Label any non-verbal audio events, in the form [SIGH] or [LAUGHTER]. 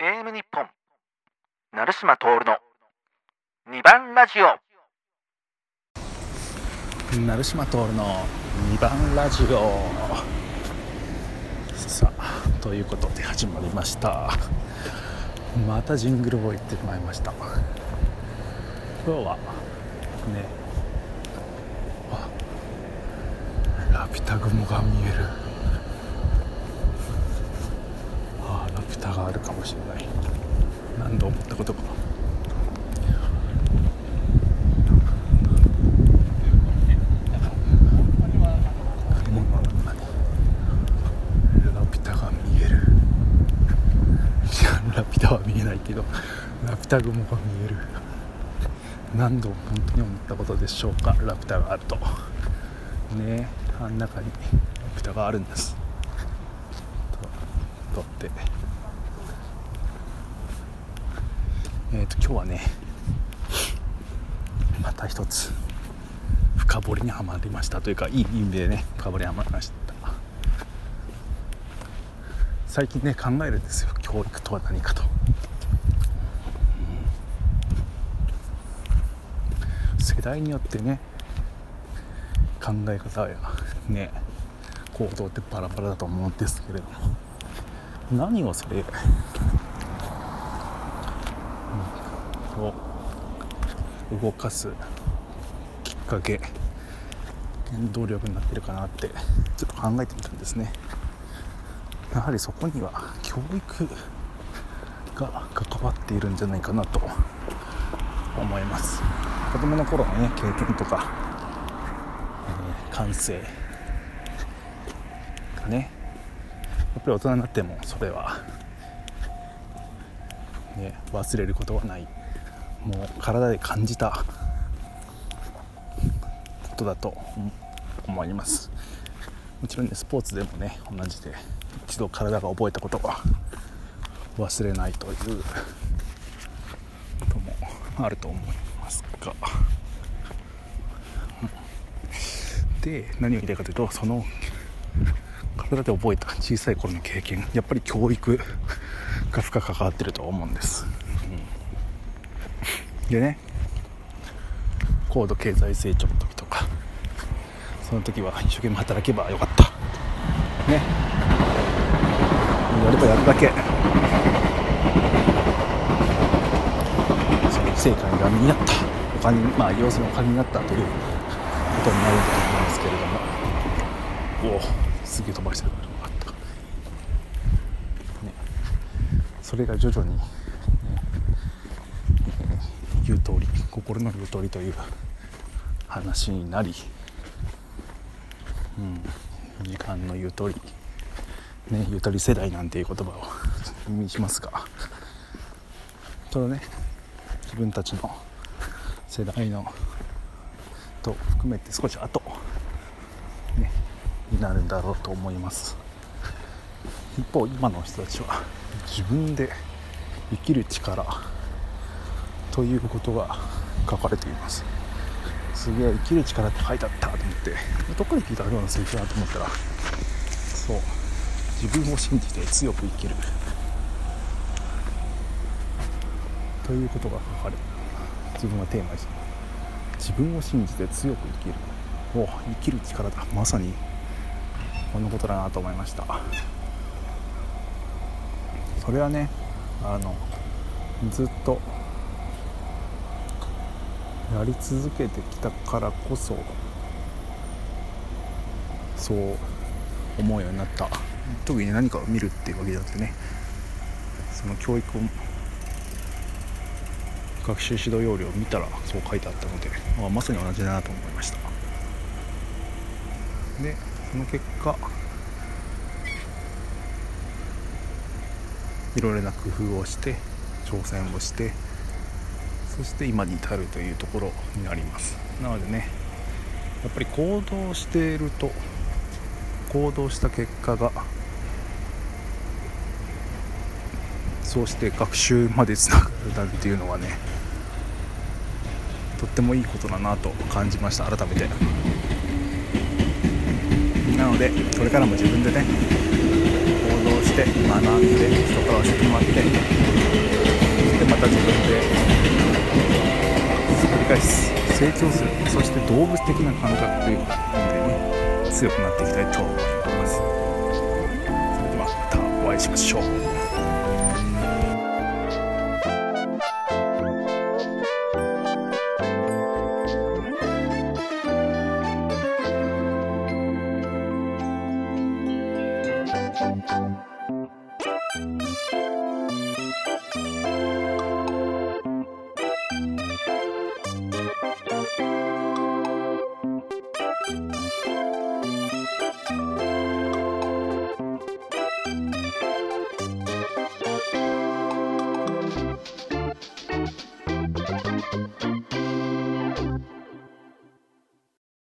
AM 日本。成島徹の2番ラジオ。成島徹の2番ラジオ。さあということで始まりました。またジングルを言ってしまいました。今日はねラピュタ雲が見える。タがあるかもしれない。何度思ったことか。ラピュタが見えるいやラピュタは見えないけどラピュタ雲が見える何度本当に思ったことでしょうかラピュタがあるとねあん中にラピュタがあるんですととってえっ、と今日はねまた一つ深掘りにはまりましたというかいい意味でね深掘りにはまりました。最近ね考えるんですよ。教育とは何かと、うん。世代によってね考え方やね行動ってバラバラだと思うんですけれども何をそれ、を動かすきっかけ。原動力になってるかなってちょっと考えてみたんですね。やはりそこには教育が関わっているんじゃないかなと。思います。子供の頃のね経験とか、えー感性。がね。やっぱり大人になってもそれは、ね、忘れることはない。もう体で感じた。ことだと思います。もちろんねスポーツでもね同じで一度体が覚えたことは忘れないということもあると思いますが。で何を言いたいかというとその体で覚えた小さい頃の経験。やっぱり教育。が深く関わってると思うんです、うん。でね。高度経済成長の時とかその時は一生懸命働けばよかった。ね。やればやるだけ。その成果にが身になった。お金にまあ要するにお金になったということになるんだと思いますけれども。おおすげえ飛ばしてるからよかった、ね、それが徐々に、えー言う通り心の言う通りという話になり、うん、時間の言う通りね、ゆとり世代なんていう言葉を [LAUGHS] 耳にしますがそのね自分たちの世代のと含めて少し後、ね、になるんだろうと思います。一方今の人たちは自分で生きる力ということが書かれています。すげえ生きる力って書いてあったと思ってどっかで聞いたようなセリフだと思ったらそう自分を信じて強く生きるということが書かれて自分がテーマにして自分を信じて強く生きる。お生きる力だ。まさにこのことだなと思いました。それはねあのずっとやり続けてきたからこそそう思うようになった。特に何かを見るっていうわけじゃなくてねその教育を学習指導要領を見たらそう書いてあったのであまさに同じだなと思いました。でその結果いろいろな工夫をして挑戦をしてそして今に至るというところになります。なのでねやっぱり行動していると行動した結果がそうして学習までつながるなんていうのはねとってもいいことだなと感じました。改めて。なのでこれからも自分でねって学んで人から教えてもらってた自分で繰り返す成長するそして動物的な感覚というのでね強くなっていきたいと思います。それではまたお会いしましょう。